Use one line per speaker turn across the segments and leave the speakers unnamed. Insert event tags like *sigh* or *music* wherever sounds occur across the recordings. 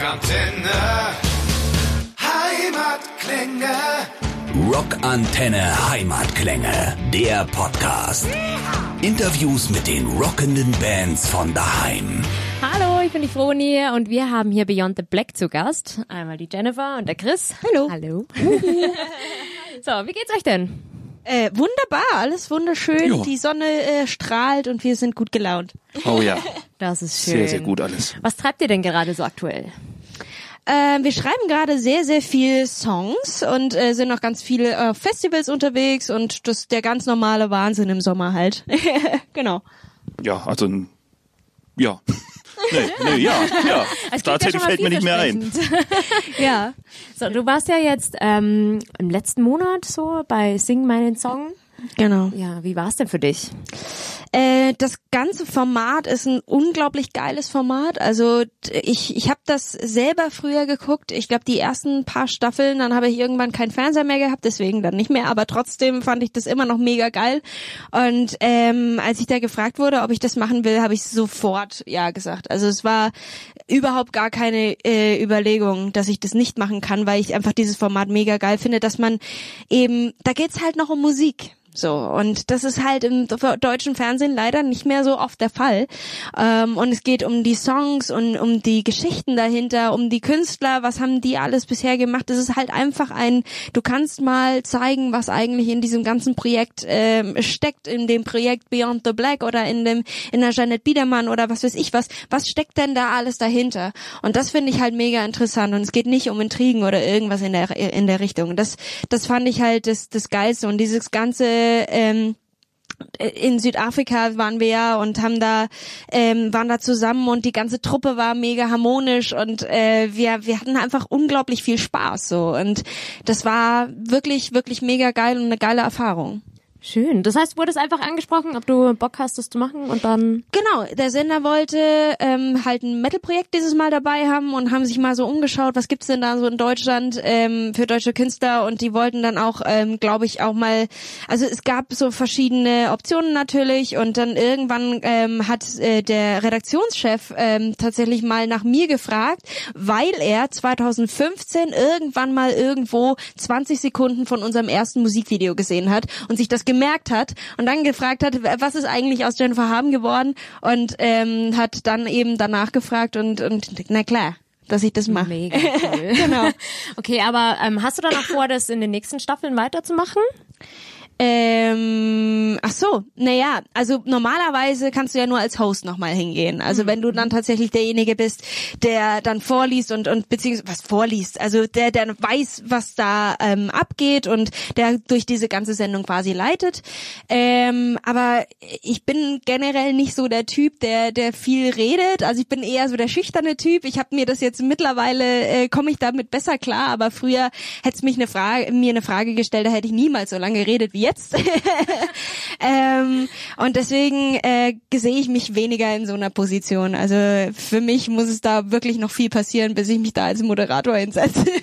Rockantenne. Heimatklänge.
Rockantenne Heimatklänge, der Podcast. Interviews mit den rockenden Bands von daheim.
Hallo, ich bin die Froni und wir haben hier Beyond the Black zu Gast. Einmal die Jennifer und der Chris. Hallo. Hallo. *laughs* so, wie geht's euch denn?
Äh, wunderbar, alles wunderschön.
Ja.
Die Sonne äh, strahlt und wir sind gut gelaunt.
Oh ja,
Das ist schön.
sehr, sehr gut alles.
Was treibt ihr denn gerade so aktuell?
Äh, wir schreiben gerade sehr, sehr viel Songs und äh, sind noch ganz viele äh, Festivals unterwegs und das der ganz normale Wahnsinn im Sommer halt. *laughs* genau.
Ja, also ja. Nee, nee, ja, *laughs* ja.
Es klingt
Tatsächlich
ja
fällt mir nicht mehr ein. *laughs*
Ja.
So, du warst ja jetzt ähm, im letzten Monat so bei Sing meinen Song.
Genau.
Ja, wie war's denn für dich?
Äh, das ganze Format ist ein unglaublich geiles Format. Also ich, ich habe das selber früher geguckt. Ich glaube, die ersten paar Staffeln, dann habe ich irgendwann keinen Fernseher mehr gehabt, deswegen dann nicht mehr. Aber trotzdem fand ich das immer noch mega geil. Und ähm, als ich da gefragt wurde, ob ich das machen will, habe ich sofort ja gesagt. Also es war überhaupt gar keine äh, Überlegung, dass ich das nicht machen kann, weil ich einfach dieses Format mega geil finde, dass man eben, da geht's halt noch um Musik. So, und das ist halt im deutschen Fernsehen leider nicht mehr so oft der Fall. Ähm, und es geht um die Songs und um die Geschichten dahinter, um die Künstler, was haben die alles bisher gemacht. Es ist halt einfach ein, du kannst mal zeigen, was eigentlich in diesem ganzen Projekt ähm, steckt, in dem Projekt Beyond the Black oder in dem, in der Janet Biedermann oder was weiß ich was. Was steckt denn da alles dahinter? Und das finde ich halt mega interessant. Und es geht nicht um Intrigen oder irgendwas in der, in der Richtung. Das, das fand ich halt das, das Geilste. Und dieses ganze, ähm, in Südafrika waren wir ja und haben da ähm, waren da zusammen und die ganze Truppe war mega harmonisch und äh, wir wir hatten einfach unglaublich viel Spaß so und das war wirklich wirklich mega geil und eine geile Erfahrung.
Schön. Das heißt, wurde es einfach angesprochen, ob du Bock hast, das zu machen und dann.
Genau, der Sender wollte ähm, halt ein Metal-Projekt dieses Mal dabei haben und haben sich mal so umgeschaut, was gibt's denn da so in Deutschland ähm, für deutsche Künstler und die wollten dann auch, ähm, glaube ich, auch mal, also es gab so verschiedene Optionen natürlich und dann irgendwann ähm, hat äh, der Redaktionschef ähm, tatsächlich mal nach mir gefragt, weil er 2015 irgendwann mal irgendwo 20 Sekunden von unserem ersten Musikvideo gesehen hat und sich das gemerkt hat und dann gefragt hat, was ist eigentlich aus Jennifer Haben geworden und ähm, hat dann eben danach gefragt und, und na klar, dass ich das mache.
Mega cool. *laughs* genau. Okay, aber ähm, hast du dann auch vor, das in den nächsten Staffeln weiterzumachen?
Ähm, ach so, naja, also normalerweise kannst du ja nur als Host nochmal hingehen. Also wenn du dann tatsächlich derjenige bist, der dann vorliest und, und beziehungsweise was vorliest, also der, der weiß, was da ähm, abgeht und der durch diese ganze Sendung quasi leitet. Ähm, aber ich bin generell nicht so der Typ, der, der viel redet. Also ich bin eher so der schüchterne Typ. Ich habe mir das jetzt mittlerweile, äh, komme ich damit besser klar, aber früher hätte es mich eine Frage, mir eine Frage gestellt, da hätte ich niemals so lange geredet wie jetzt. *laughs* ähm, und deswegen äh, sehe ich mich weniger in so einer Position. Also für mich muss es da wirklich noch viel passieren, bis ich mich da als Moderator hinsetze. *laughs*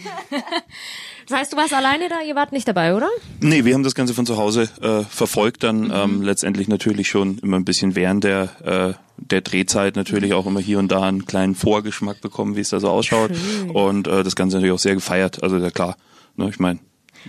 Das heißt, du warst alleine da, ihr wart nicht dabei, oder?
Nee, wir haben das Ganze von zu Hause äh, verfolgt, dann ähm, letztendlich natürlich schon immer ein bisschen während der, äh, der Drehzeit natürlich auch immer hier und da einen kleinen Vorgeschmack bekommen, wie es da so ausschaut. Und äh, das Ganze natürlich auch sehr gefeiert. Also ja klar, ne, ich meine,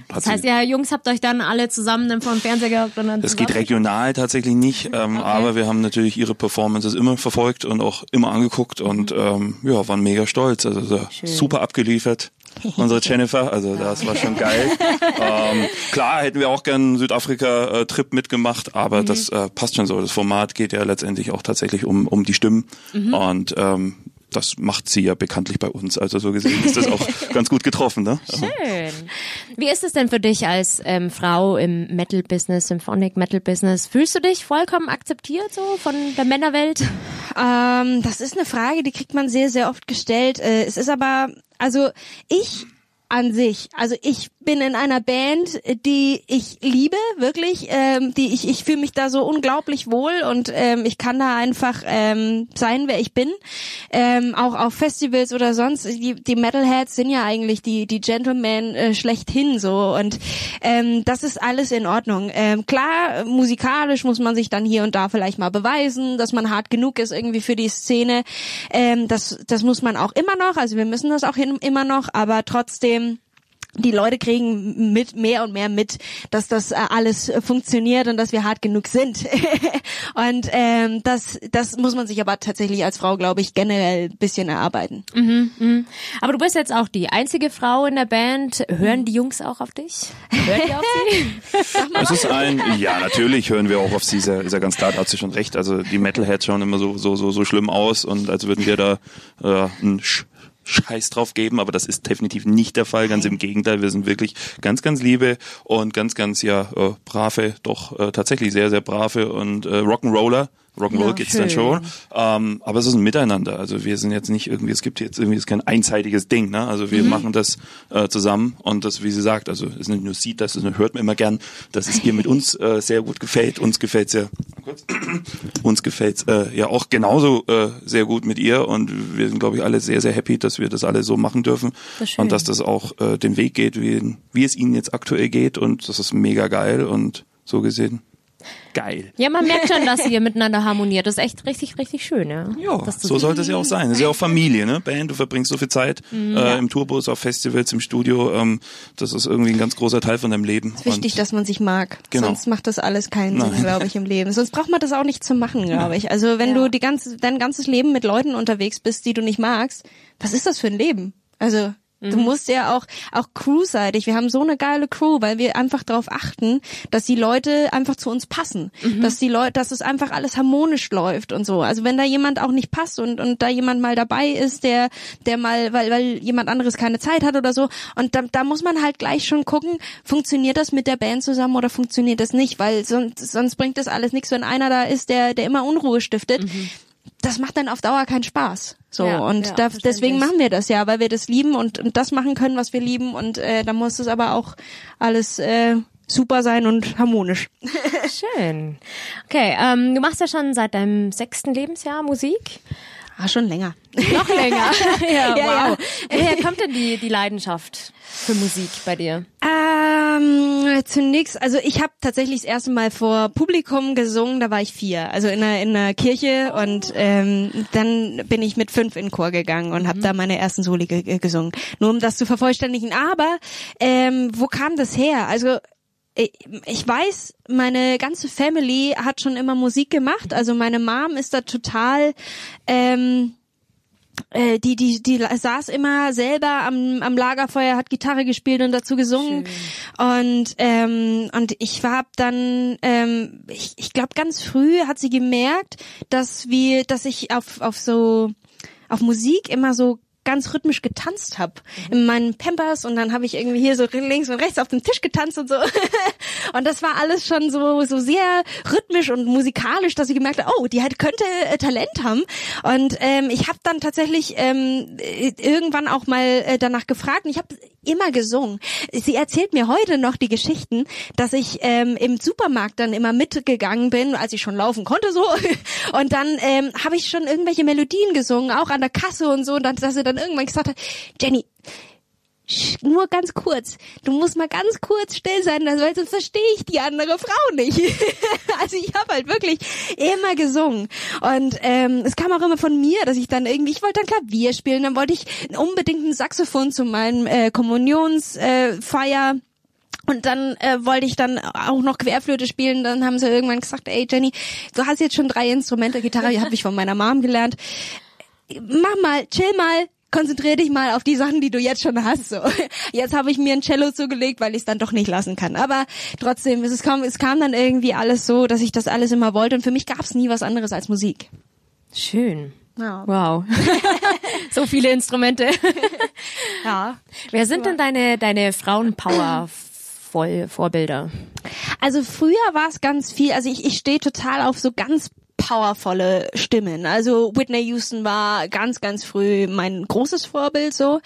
Das heißt, ja, Jungs, habt euch dann alle zusammen dann vor dem Fernseher gehockt und dann
Das geht regional tatsächlich nicht, ähm, aber wir haben natürlich ihre Performances immer verfolgt und auch immer angeguckt und ähm, ja, waren mega stolz. Also so super abgeliefert. *laughs* Unsere Jennifer, also das war schon geil. *laughs* ähm, klar hätten wir auch gern einen Südafrika-Trip mitgemacht, aber das äh, passt schon so. Das Format geht ja letztendlich auch tatsächlich um, um die Stimmen. Und ähm, das macht sie ja bekanntlich bei uns. Also so gesehen ist das auch *laughs* ganz gut getroffen. Ne?
Schön. Wie ist es denn für dich als ähm, Frau im Metal-Business, Symphonic Metal-Business? Fühlst du dich vollkommen akzeptiert so von der Männerwelt?
Ähm, das ist eine Frage, die kriegt man sehr, sehr oft gestellt. Äh, es ist aber, also ich an sich, also ich bin in einer Band, die ich liebe, wirklich, ähm, die ich, ich fühle mich da so unglaublich wohl und ähm, ich kann da einfach ähm, sein, wer ich bin. Ähm, auch auf Festivals oder sonst. Die, die Metalheads sind ja eigentlich die, die Gentlemen äh, schlechthin so und ähm, das ist alles in Ordnung. Ähm, klar, musikalisch muss man sich dann hier und da vielleicht mal beweisen, dass man hart genug ist irgendwie für die Szene. Ähm, das, das muss man auch immer noch. Also wir müssen das auch hin, immer noch, aber trotzdem die Leute kriegen mit mehr und mehr mit, dass das äh, alles funktioniert und dass wir hart genug sind. *laughs* und ähm, das, das muss man sich aber tatsächlich als Frau, glaube ich, generell ein bisschen erarbeiten.
Mhm, mh. Aber du bist jetzt auch die einzige Frau in der Band. Hören die Jungs auch auf dich? Hören die auf sie? *laughs*
Es ist ein, ja, natürlich hören wir auch auf sie. Ist ja, ist ja ganz klar, da hat sie schon recht. Also die Metalheads schauen immer so, so, so, so schlimm aus und als würden wir da äh, ein Sch Scheiß drauf geben, aber das ist definitiv nicht der Fall. Ganz im Gegenteil, wir sind wirklich ganz, ganz liebe und ganz, ganz ja äh, brave, doch äh, tatsächlich sehr, sehr brave und äh, Rock'n'Roller. Rock'n'Roll
Ja,
geht's
schön.
dann schon. Ähm, aber es ist ein Miteinander. Also wir sind jetzt nicht irgendwie, es gibt jetzt irgendwie ist kein einseitiges Ding. Ne? Also wir machen das äh, zusammen und das, wie sie sagt, also es ist nicht nur sieht, das ist, hört man immer gern, dass es ihr mit uns äh, sehr gut gefällt. Uns gefällt's ja, uns gefällt's äh, ja auch genauso äh, sehr gut mit ihr und wir sind, glaube ich, alle sehr, sehr happy, dass wir das alle so machen dürfen
Das
und dass das auch äh, den Weg geht, wie, wie es ihnen jetzt aktuell geht und das ist mega geil und so gesehen geil.
Ja, man merkt schon, dass ihr miteinander harmoniert. Das ist echt richtig, richtig schön, ja.
Ja, so sollte es ja auch sein. Das ist ja auch Familie, ne? Band, du verbringst so viel Zeit
Mhm.
äh, im Tourbus, auf Festivals, im Studio. Ähm, das ist irgendwie ein ganz großer Teil von deinem Leben.
Es ist wichtig, dass man sich mag.
Genau.
Sonst macht das alles keinen
Nein.
Sinn, glaube ich, im Leben. Sonst braucht man das auch nicht zu machen, glaube ich. Also wenn du die ganze, dein ganzes Leben mit Leuten unterwegs bist, die du nicht magst, was ist das für ein Leben? Also Du musst ja auch, auch crewseitig, wir haben so eine geile Crew, weil wir einfach darauf achten, dass die Leute einfach zu uns passen. Dass die Leute, dass es einfach alles harmonisch läuft und so. Also wenn da jemand auch nicht passt und, und da jemand mal dabei ist, der, der mal, weil, weil jemand anderes keine Zeit hat oder so, und da, da muss man halt gleich schon gucken, funktioniert das mit der Band zusammen oder funktioniert das nicht, weil sonst, sonst bringt das alles nichts, wenn einer da ist, der, der immer Unruhe stiftet. Das macht dann auf Dauer keinen Spaß. So
Ja,
und
ja,
da, deswegen machen wir das ja, weil wir das lieben und, und das machen können, was wir lieben und äh, da muss es aber auch alles äh, super sein und harmonisch. *laughs*
Schön. Okay, ähm, du machst ja schon seit deinem sechsten Lebensjahr Musik.
Ah, schon länger.
Noch länger. *laughs* *laughs* ja,
Ja,
wow. Woher kommt denn die, die Leidenschaft für Musik bei dir?
Ähm, zunächst, also ich habe tatsächlich das erste Mal vor Publikum gesungen, da war ich vier, also in einer, in einer Kirche und ähm, dann bin ich mit fünf in den Chor gegangen und habe da meine ersten Soli ge ge- gesungen. Nur um das zu vervollständigen. Aber ähm, wo kam das her? Also ich ich weiß, meine ganze Family hat schon immer Musik gemacht. Also meine Mom ist da total ähm, äh, die, die, die saß immer selber am, am Lagerfeuer, hat Gitarre gespielt und dazu gesungen. Und, ähm, und ich war dann, ähm, ich, ich glaube ganz früh hat sie gemerkt, dass wir, dass ich auf, auf so, auf Musik immer so ganz rhythmisch getanzt habe in meinen Pampers und dann habe ich irgendwie hier so links und rechts auf dem Tisch getanzt und so *laughs* und das war alles schon so so sehr rhythmisch und musikalisch, dass ich gemerkt habe, oh, die halt könnte äh, Talent haben. Und ähm, ich habe dann tatsächlich ähm, äh, irgendwann auch mal äh, danach gefragt und ich habe immer gesungen. Sie erzählt mir heute noch die Geschichten, dass ich ähm, im Supermarkt dann immer mitgegangen bin, als ich schon laufen konnte so. *laughs* Und dann ähm, habe ich schon irgendwelche Melodien gesungen, auch an der Kasse und so. Und dann, dass sie dann irgendwann gesagt hat, Jenny, nur ganz kurz. Du musst mal ganz kurz still sein, weil sonst verstehe ich die andere Frau nicht. *laughs* also ich habe halt wirklich immer gesungen. Und ähm, es kam auch immer von mir, dass ich dann irgendwie, ich wollte dann Klavier spielen, dann wollte ich unbedingt ein Saxophon zu meinem äh, Kommunionsfeier. Äh. Und dann äh, wollte ich dann auch noch Querflöte spielen. Dann haben sie irgendwann gesagt, ey Jenny, du hast jetzt schon drei Instrumente, Gitarre, die habe ich von meiner Mom gelernt. Mach mal, chill mal, konzentrier dich mal auf die Sachen, die du jetzt schon hast. So. Jetzt habe ich mir ein Cello zugelegt, weil ich es dann doch nicht lassen kann. Aber trotzdem, es, kam, es kam dann irgendwie alles so, dass ich das alles immer wollte. Und für mich gab es nie was anderes als Musik.
Schön.
Ja.
Wow. *laughs* so viele Instrumente.
ja.
Wer sind denn deine, deine Frauenpower-Vorbilder?
Also früher war es ganz viel, also ich, ich stehe total auf so ganz powervolle Stimmen. Also Whitney Houston war ganz, ganz früh mein großes Vorbild so.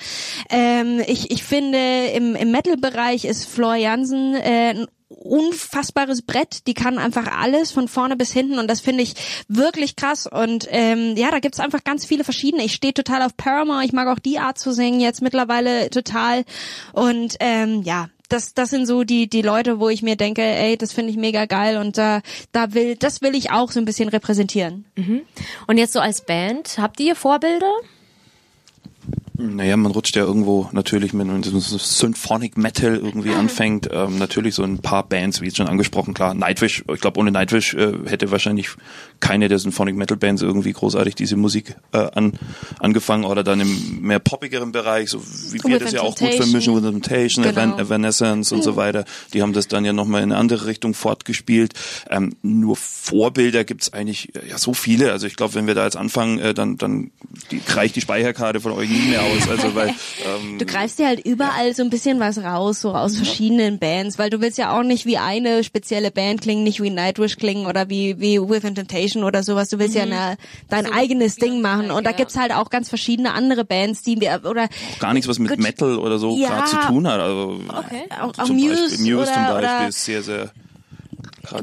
Ähm, ich, ich finde, im, im Metal-Bereich ist Floor Jansen äh, ein unfassbares Brett. Die kann einfach alles von vorne bis hinten und das finde ich wirklich krass. Und ähm, ja, da gibt's einfach ganz viele verschiedene. Ich stehe total auf Paramore. Ich mag auch die Art zu singen jetzt mittlerweile total. Und ähm, ja, das, das sind so die, die Leute, wo ich mir denke, ey, das finde ich mega geil und da, da will, das will ich auch so ein bisschen repräsentieren.
Mhm. Und jetzt so als Band, habt ihr Vorbilder?
Naja, man rutscht ja irgendwo natürlich mit so Symphonic Metal irgendwie ah. anfängt. Ähm, natürlich so ein paar Bands, wie jetzt schon angesprochen, klar, Nightwish, ich glaube ohne Nightwish äh, hätte wahrscheinlich keine der Symphonic Metal Bands irgendwie großartig diese Musik äh, an, angefangen oder dann im mehr poppigeren Bereich, so wie wir das ja auch gut vermischen, with Temptation, genau. Evanescence und mhm. so weiter. Die haben das dann ja nochmal in eine andere Richtung fortgespielt. Ähm, nur Vorbilder gibt's eigentlich ja so viele. Also ich glaube, wenn wir da jetzt anfangen, äh, dann, dann die, reicht die Speicherkarte von euch nie mehr aus. Also weil
ähm, du greifst dir halt überall ja. so ein bisschen was raus, so aus verschiedenen Bands, weil du willst ja auch nicht wie eine spezielle Band klingen, nicht wie Nightwish klingen oder wie wie Within Temptation oder sowas. Du willst mhm. ja eine, dein so eigenes Ding machen und da gibt's halt auch ganz verschiedene andere Bands, die wir oder
auch gar nichts was mit Metal oder so ja, gerade zu tun hat. Also
okay. auch, auch Muse, Beispiel, Muse oder,
zum Beispiel
oder
ist sehr sehr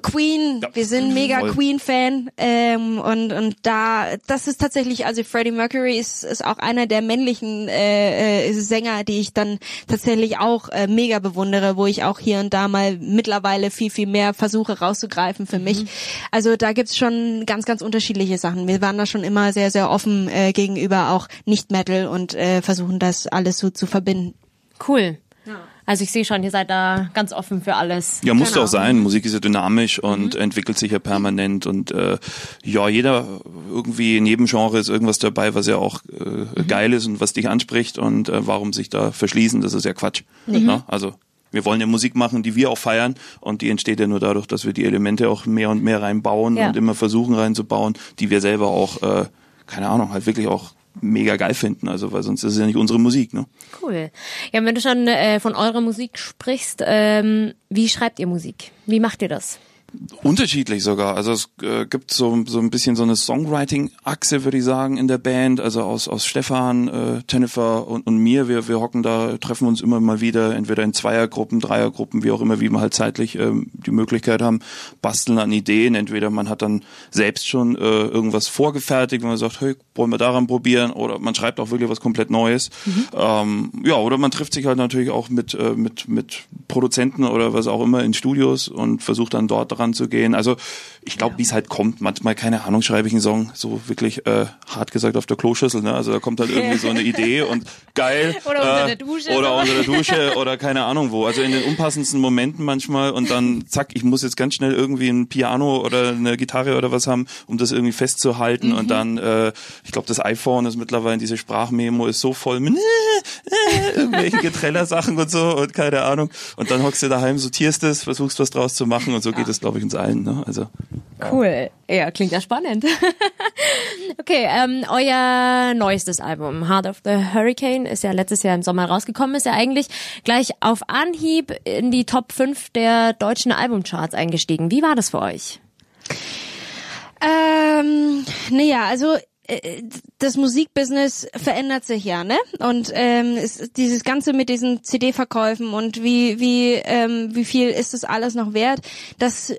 Queen, ja. wir sind mega Queen-Fan ähm, und und da das ist tatsächlich also Freddie Mercury ist ist auch einer der männlichen äh, äh, Sänger, die ich dann tatsächlich auch äh, mega bewundere, wo ich auch hier und da mal mittlerweile viel viel mehr versuche rauszugreifen für mich. Mhm. Also da gibt's schon ganz ganz unterschiedliche Sachen. Wir waren da schon immer sehr sehr offen äh, gegenüber auch nicht Metal und äh, versuchen das alles so zu verbinden.
Cool. Also ich sehe schon, ihr seid da ganz offen für alles.
Ja, muss genau. auch sein. Musik ist ja dynamisch und mhm. entwickelt sich ja permanent und äh, ja, jeder irgendwie in jedem Genre ist irgendwas dabei, was ja auch äh, mhm. geil ist und was dich anspricht und äh, warum sich da verschließen, das ist ja Quatsch. Mhm. Ja, also wir wollen ja Musik machen, die wir auch feiern und die entsteht ja nur dadurch, dass wir die Elemente auch mehr und mehr reinbauen ja. und immer versuchen reinzubauen, die wir selber auch, äh, keine Ahnung, halt wirklich auch mega geil finden, also weil sonst ist es ja nicht unsere Musik, ne?
Cool. Ja, wenn du schon äh, von eurer Musik sprichst, ähm, wie schreibt ihr Musik? Wie macht ihr das?
Unterschiedlich sogar. Also es äh, gibt so, so ein bisschen so eine Songwriting-Achse, würde ich sagen, in der Band. Also aus, aus Stefan, äh, Jennifer und, und mir. Wir, wir hocken da, treffen uns immer mal wieder, entweder in Zweiergruppen, Dreiergruppen, wie auch immer, wie wir halt zeitlich ähm, die Möglichkeit haben, basteln an Ideen. Entweder man hat dann selbst schon äh, irgendwas vorgefertigt, wenn man sagt, hey, wollen wir daran probieren? Oder man schreibt auch wirklich was komplett Neues. Mhm. Ähm, ja, oder man trifft sich halt natürlich auch mit, äh, mit, mit Produzenten oder was auch immer in Studios und versucht dann dort ranzugehen. Also ich glaube, ja. wie es halt kommt. Manchmal, keine Ahnung, schreibe ich einen Song so wirklich äh, hart gesagt auf der Kloschüssel. Ne? Also da kommt halt irgendwie so eine *laughs* Idee und geil.
Oder unter äh, der Dusche.
Oder unter der Dusche oder keine Ahnung wo. Also in den unpassendsten Momenten manchmal und dann zack, ich muss jetzt ganz schnell irgendwie ein Piano oder eine Gitarre oder was haben, um das irgendwie festzuhalten. Mhm. Und dann, äh, ich glaube, das iPhone ist mittlerweile, diese Sprachmemo ist so voll mit äh, irgendwelchen Getrellersachen und so und keine Ahnung. Und dann hockst du daheim, sortierst es, versuchst was draus zu machen und so geht es, glaube ich, uns allen. Ne? Also
Cool. Ja, klingt ja spannend. *laughs* okay, ähm, euer neuestes Album, Heart of the Hurricane, ist ja letztes Jahr im Sommer rausgekommen, ist ja eigentlich gleich auf Anhieb in die Top 5 der deutschen Albumcharts eingestiegen. Wie war das für euch?
Ähm, naja, also äh, das Musikbusiness verändert sich ja, ne? Und ähm, ist dieses Ganze mit diesen CD-Verkäufen und wie wie ähm, wie viel ist das alles noch wert? Das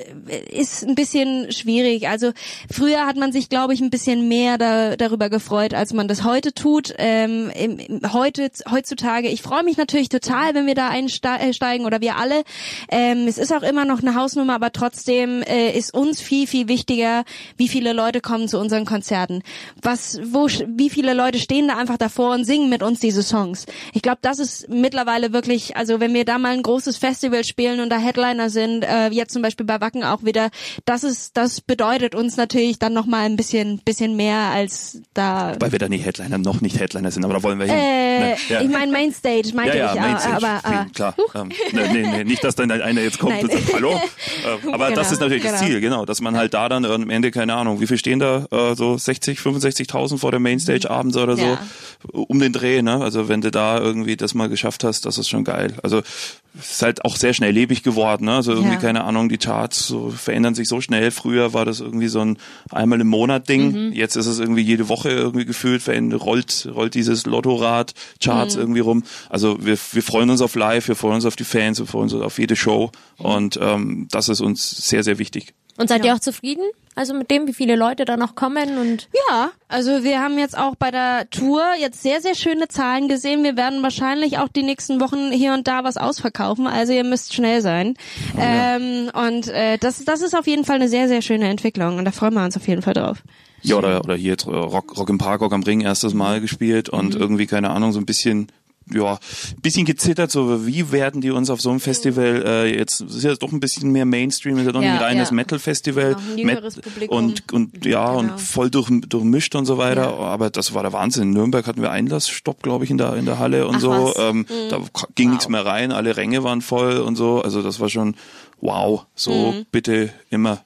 ist ein bisschen schwierig. Also früher hat man sich, glaube ich, ein bisschen mehr da, darüber gefreut, als man das heute tut. Ähm, im, im, heute heutzutage, ich freue mich natürlich total, wenn wir da einsteigen oder wir alle. Ähm, es ist auch immer noch eine Hausnummer, aber trotzdem äh, ist uns viel viel wichtiger, wie viele Leute kommen zu unseren Konzerten was, wo, wie viele Leute stehen da einfach davor und singen mit uns diese Songs. Ich glaube, das ist mittlerweile wirklich, also wenn wir da mal ein großes Festival spielen und da Headliner sind, äh, jetzt zum Beispiel bei Wacken auch wieder, das ist, das bedeutet uns natürlich dann noch mal ein bisschen, bisschen mehr als da.
Weil wir da nicht Headliner, noch nicht Headliner sind, aber da wollen wir hin.
Äh, ne? ja. Ich meine Mainstage, meinte
ja, ja,
ich,
Mainstage,
aber,
äh, klar. ähm, nee, nee, nee, nicht, dass dann einer jetzt kommt Nein. und sagt, hallo. *laughs* Äh, aber genau, das ist natürlich genau. das Ziel, genau, dass man halt da dann am Ende keine Ahnung, wie viel stehen da, äh, so 60, 65.000 vor der Mainstage mhm. abends oder so, ja. um den Dreh, ne? Also wenn du da irgendwie das mal geschafft hast, das ist schon geil. Also es ist halt auch sehr schnelllebig geworden, ne? Also irgendwie,
Ja.
keine Ahnung, die Charts so, verändern sich so schnell. Früher war das irgendwie so ein einmal im Monat Ding. Jetzt ist es irgendwie jede Woche irgendwie gefühlt, rollt, rollt dieses Lottorad, Charts irgendwie rum. Also wir, wir freuen uns auf live, wir freuen uns auf die Fans, wir freuen uns auf jede Show. Und ähm, das ist uns sehr, sehr wichtig.
Und seid ihr auch zufrieden? Also mit dem, wie viele Leute da noch kommen und
Ja, also wir haben jetzt auch bei der Tour jetzt sehr, sehr schöne Zahlen gesehen. Wir werden wahrscheinlich auch die nächsten Wochen hier und da was ausverkaufen. Also ihr müsst schnell sein. ähm, und äh, das, das ist auf jeden Fall eine sehr, sehr schöne Entwicklung und da freuen wir uns auf jeden Fall drauf.
Ja, oder, oder hier Rock, Rock im Park, Rock am Ring erstes Mal gespielt und irgendwie, keine Ahnung, so ein bisschen, ja, ein bisschen gezittert, so wie werden die uns auf so einem Festival, äh, jetzt ist ja doch ein bisschen mehr Mainstream, ist ja doch
Ja,
ein reines
ja.
Metal-Festival.
Genau.
Und, und ja,
Genau.
und voll durch, durchmischt und so weiter. Aber das war der Wahnsinn. In Nürnberg hatten wir Einlassstopp, glaube ich, in der, in der Halle und
Ach,
so. Ähm, Da ging nichts mehr rein, alle Ränge waren voll und so. Also das war schon wow, so bitte immer.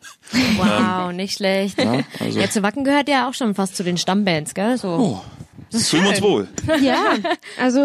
wow, nicht schlecht.
Ja, also-
Ja, zu Wacken gehört ja auch schon fast zu den Stammbands, gell? So.
Oh, fühlen wir uns wohl. *laughs*
Ja, also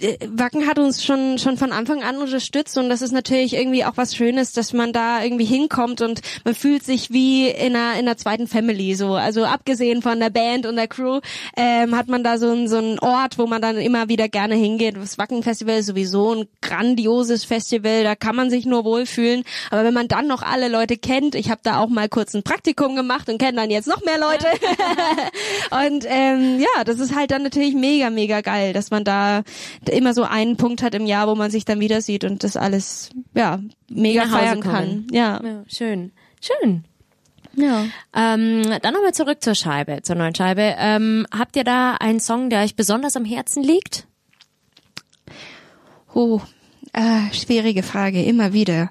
äh, Wacken hat uns schon schon von Anfang an unterstützt und das ist natürlich irgendwie auch was Schönes, dass man da irgendwie hinkommt und man fühlt sich wie in einer in einer zweiten Family so. Also abgesehen von der Band und der Crew ähm, hat man da so einen so einen Ort, wo man dann immer wieder gerne hingeht. Das Wacken Festival ist sowieso ein grandioses Festival, da kann man sich nur wohlfühlen. Aber wenn man dann noch alle Leute kennt, ich habe da auch mal kurz ein Praktikum gemacht und kenne dann jetzt noch mehr Leute. *laughs* Und ähm, ja, das ist halt dann natürlich mega, mega geil, dass man da immer so einen Punkt hat im Jahr, wo man sich dann wieder sieht und das alles ja mega feiern kann. Ja.
Ja, schön. Schön.
ja.
Ähm, dann nochmal zurück zur Scheibe, zur neuen Scheibe. Ähm, habt ihr da einen Song, der euch besonders am Herzen liegt?
Oh, äh, schwierige Frage, immer wieder.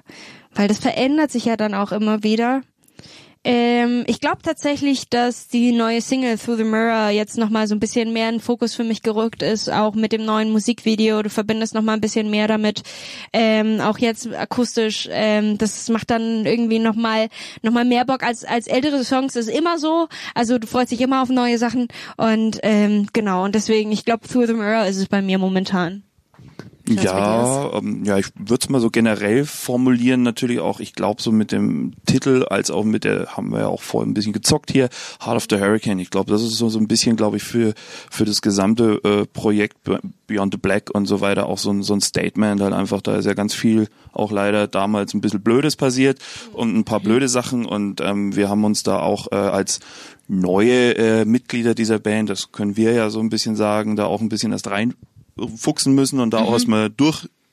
Weil das verändert sich ja dann auch immer wieder. Ähm, ich glaube tatsächlich, dass die neue Single Through the Mirror jetzt nochmal so ein bisschen mehr in Fokus für mich gerückt ist, auch mit dem neuen Musikvideo. Du verbindest nochmal ein bisschen mehr damit, ähm, auch jetzt akustisch. Ähm, das macht dann irgendwie nochmal noch mal mehr Bock als, als ältere Songs. Das ist immer so. Also du freust dich immer auf neue Sachen. Und ähm, genau, und deswegen, ich glaube, Through the Mirror ist es bei mir momentan.
Ja, ähm, ja, ich würde es mal so generell formulieren, natürlich auch, ich glaube so mit dem Titel, als auch mit der, haben wir ja auch vorhin ein bisschen gezockt hier, Heart of the Hurricane. Ich glaube, das ist so, so ein bisschen, glaube ich, für, für das gesamte äh, Projekt Be- Beyond the Black und so weiter auch so ein, so ein Statement, halt einfach, da ist ja ganz viel auch leider damals ein bisschen Blödes passiert und ein paar blöde Sachen und ähm, wir haben uns da auch äh, als neue äh, Mitglieder dieser Band, das können wir ja so ein bisschen sagen, da auch ein bisschen erst rein fuchsen müssen und da auch erstmal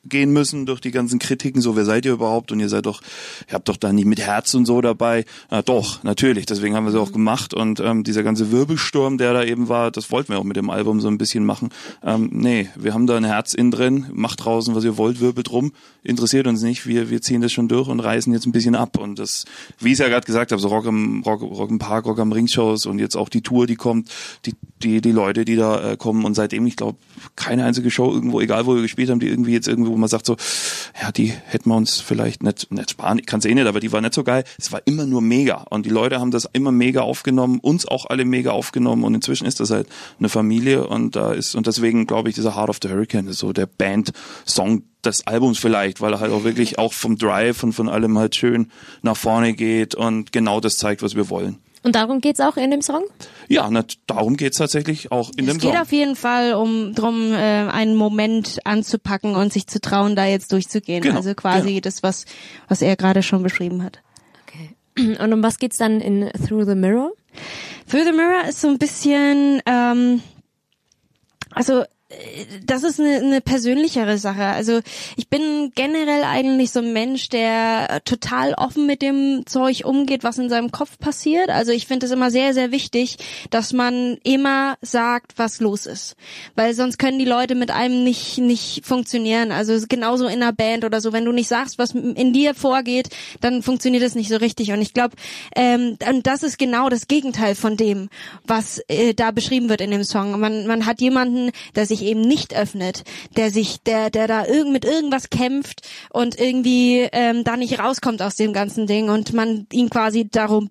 durchgehen müssen durch die ganzen Kritiken, so wer seid ihr überhaupt und ihr seid doch, ihr habt doch da nicht mit Herz und so dabei. Ja, doch, natürlich, deswegen haben wir sie auch gemacht und ähm, dieser ganze Wirbelsturm, der da eben war, das wollten wir auch mit dem Album so ein bisschen machen. Ähm, nee, wir haben da ein Herz innen drin, macht draußen, was ihr wollt, wirbelt rum, interessiert uns nicht, wir, wir ziehen das schon durch und reißen jetzt ein bisschen ab und das, wie ich es ja gerade gesagt habe, so Rock im, Rock, Rock im Park, Rock am Ring-Shows und jetzt auch die Tour, die kommt, die, die, die Leute, die da äh, kommen und seitdem, ich glaube, keine einzige Show irgendwo, egal wo wir gespielt haben, die irgendwie jetzt irgendwo, wo man sagt so, ja, die hätten wir uns vielleicht nicht, nicht sparen, ich kann eh nicht, aber die war nicht so geil. Es war immer nur mega und die Leute haben das immer mega aufgenommen, uns auch alle mega aufgenommen und inzwischen ist das halt eine Familie und da ist, und deswegen glaube ich, dieser Heart of the Hurricane ist so der Band-Song des Albums vielleicht, weil er halt auch wirklich auch vom Drive und von allem halt schön nach vorne geht und genau das zeigt, was wir wollen.
Und darum geht's auch in dem Song?
Ja, na, darum geht's tatsächlich auch in dem
Es geht
Song.
auf jeden Fall um drum, äh, einen Moment anzupacken und sich zu trauen, da jetzt durchzugehen.
Genau,
also quasi
genau.
das, was, was er gerade schon beschrieben hat.
Okay. Und um was geht's dann in Through the Mirror?
Through the Mirror ist so ein bisschen, ähm, also das ist eine, eine persönlichere Sache. Also ich bin generell eigentlich so ein Mensch, der total offen mit dem Zeug umgeht, was in seinem Kopf passiert. Also ich finde es immer sehr, sehr wichtig, dass man immer sagt, was los ist. Weil sonst können die Leute mit einem nicht, nicht funktionieren. Also genauso in einer Band oder so. Wenn du nicht sagst, was in dir vorgeht, dann funktioniert es nicht so richtig. Und ich glaube, ähm, das ist genau das Gegenteil von dem, was äh, da beschrieben wird in dem Song. Man, man hat jemanden, der sich eben nicht öffnet, der sich, der, der da irgend mit irgendwas kämpft und irgendwie ähm, da nicht rauskommt aus dem ganzen Ding und man ihn quasi darum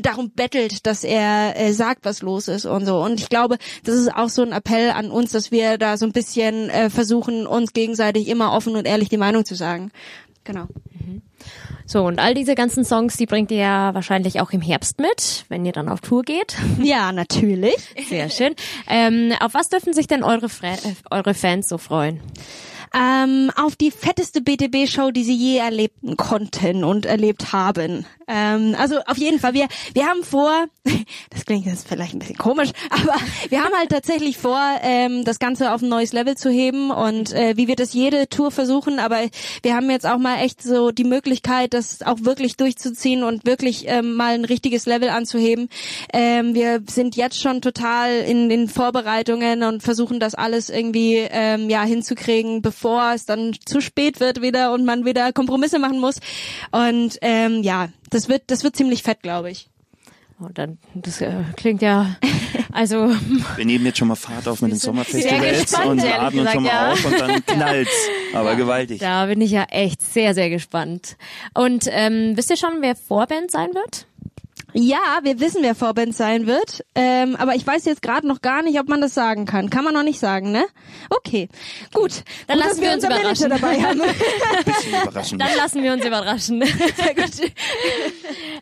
darum bettelt, dass er äh, sagt, was los ist und so. Und ich glaube, das ist auch so ein Appell an uns, dass wir da so ein bisschen äh, versuchen, uns gegenseitig immer offen und ehrlich die Meinung zu sagen. Genau.
Mhm. So, und all diese ganzen Songs, die bringt ihr ja wahrscheinlich auch im Herbst mit, wenn ihr dann auf Tour geht. *laughs*
Ja, natürlich.
Sehr schön. Ähm, auf was dürfen sich denn eure, Fre äh, eure Fans so freuen?
Ähm, auf die fetteste BTB-Show, die sie je erleben konnten und erlebt haben. Ähm, also auf jeden Fall, wir, wir haben vor, *laughs* das klingt jetzt vielleicht ein bisschen komisch, aber wir haben halt tatsächlich vor, ähm, das Ganze auf ein neues Level zu heben und äh, wie wir das jede Tour versuchen, aber wir haben jetzt auch mal echt so die Möglichkeit, das auch wirklich durchzuziehen und wirklich ähm, mal ein richtiges Level anzuheben. Ähm, wir sind jetzt schon total in den Vorbereitungen und versuchen das alles irgendwie ähm, ja hinzukriegen, bevor es dann zu spät wird wieder und man wieder Kompromisse machen muss. Und ähm, ja, das wird, das wird ziemlich fett, glaube ich.
Oh, dann, das äh, klingt ja, *laughs* also.
Wir nehmen jetzt schon mal Fahrt auf mit den Sommerfestivals gespannt, und laden uns schon mal ja. auf und dann *laughs* knallt's. Aber ja, gewaltig.
Da bin ich ja echt sehr, sehr gespannt. Und ähm, wisst ihr schon, wer Vorband sein wird?
Ja, wir wissen, wer Vorband sein wird, ähm, aber ich weiß jetzt gerade noch gar nicht, ob man das sagen kann. Kann man noch nicht sagen, ne? Okay, gut.
Dann Gut, lassen wir uns überraschen.
dabei haben. *laughs*
überraschen.
Dann lassen wir uns überraschen. Sehr gut. *laughs*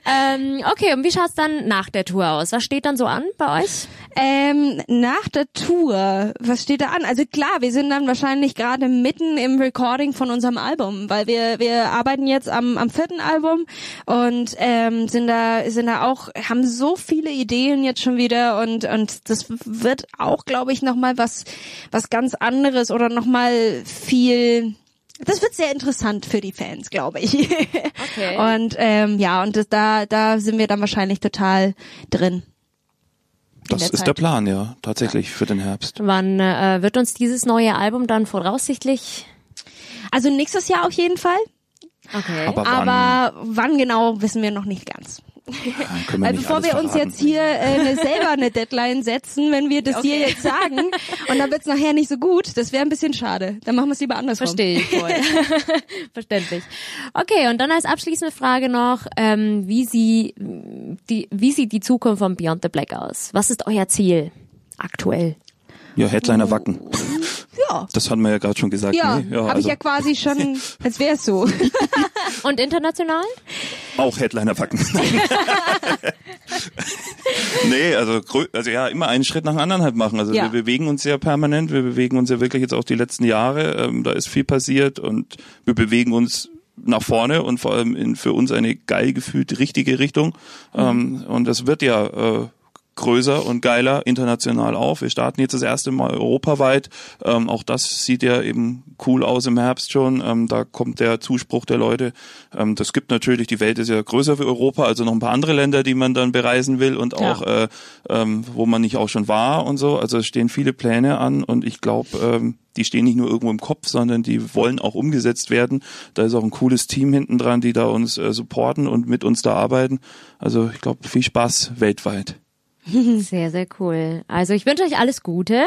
ähm, okay, und wie schaut's dann nach der Tour aus? Was steht dann so an bei euch?
Ähm, nach der Tour, was steht da an? Also klar, wir sind dann wahrscheinlich gerade mitten im Recording von unserem Album, weil wir wir arbeiten jetzt am, am vierten Album und ähm, sind da sind da auch haben so viele Ideen jetzt schon wieder und und das wird auch, glaube ich, noch mal was was ganz anderes oder noch mal viel das wird sehr interessant für die Fans, glaube ich. Okay. *laughs* Und ähm, ja, und das, da da sind wir dann wahrscheinlich total drin.
Das der ist Zeit. der Plan, ja, tatsächlich für den Herbst.
Wann äh, wird uns dieses neue Album dann voraussichtlich?
Also nächstes Jahr auf jeden Fall.
Okay.
Aber wann, Aber wann genau wissen wir noch nicht ganz. Weil bevor wir uns jetzt hier äh, eine, selber eine Deadline setzen, wenn wir das okay. hier jetzt sagen und dann wird's nachher nicht so gut, das wäre ein bisschen schade. Dann machen wir es lieber andersrum.
Verstehe ich voll. *laughs* Verständlich. Okay, und dann als abschließende Frage noch, ähm, wie, sie, die, wie sieht die Zukunft von Beyond the Black aus? Was ist euer Ziel aktuell?
Ja, Headliner Wacken.
Ja.
Das hatten wir ja gerade schon gesagt.
Ja, nee, ja habe also. ich ja quasi schon, *laughs* als wäre es so. *laughs*
Und international?
Auch Headliner Wacken. *laughs* nee, also, also ja, immer einen Schritt nach dem anderen halt machen. Also ja. wir bewegen uns ja permanent, wir bewegen uns ja wirklich jetzt auch die letzten Jahre. Ähm, da ist viel passiert und wir bewegen uns nach vorne und vor allem in für uns eine geil gefühlt richtige Richtung. Mhm. Ähm, und das wird ja äh, größer und geiler international auf. Wir starten jetzt das erste Mal europaweit. Ähm, auch das sieht ja eben cool aus im Herbst schon. Ähm, da kommt der Zuspruch der Leute. Ähm, das gibt natürlich, die Welt ist ja größer wie Europa, also noch ein paar andere Länder, die man dann bereisen will und auch, ja. äh, ähm, wo man nicht auch schon war und so. Also es stehen viele Pläne an und ich glaube, ähm, die stehen nicht nur irgendwo im Kopf, sondern die wollen auch umgesetzt werden. Da ist auch ein cooles Team hinten dran, die da uns äh, supporten und mit uns da arbeiten. Also ich glaube, viel Spaß weltweit. *laughs*
Sehr, sehr cool. Also ich wünsche euch alles Gute.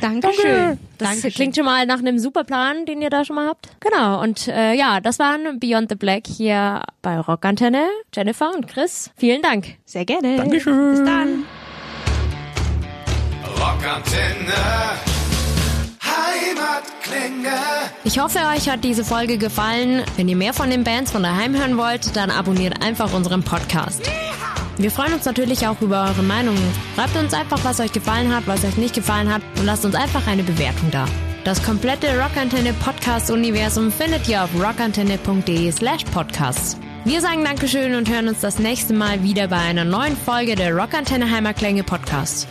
Dankeschön.
Das Dankeschön. klingt schon mal nach einem super Plan, den ihr da schon mal habt. Genau. Und äh, ja, das waren Beyond the Black hier bei Rockantenne. Jennifer und Chris, vielen Dank.
Sehr gerne.
Dankeschön.
Bis dann.
Rockantenne.
Ich hoffe, euch hat diese Folge gefallen. Wenn ihr mehr von den Bands von daheim hören wollt, dann abonniert einfach unseren Podcast. Wir freuen uns natürlich auch über eure Meinungen. Schreibt uns einfach, was euch gefallen hat, was euch nicht gefallen hat und lasst uns einfach eine Bewertung da. Das komplette Rockantenne Podcast Universum findet ihr auf rockantenne.de slash podcasts. Wir sagen Dankeschön und hören uns das nächste Mal wieder bei einer neuen Folge der Rockantenne Heimatklänge Podcast.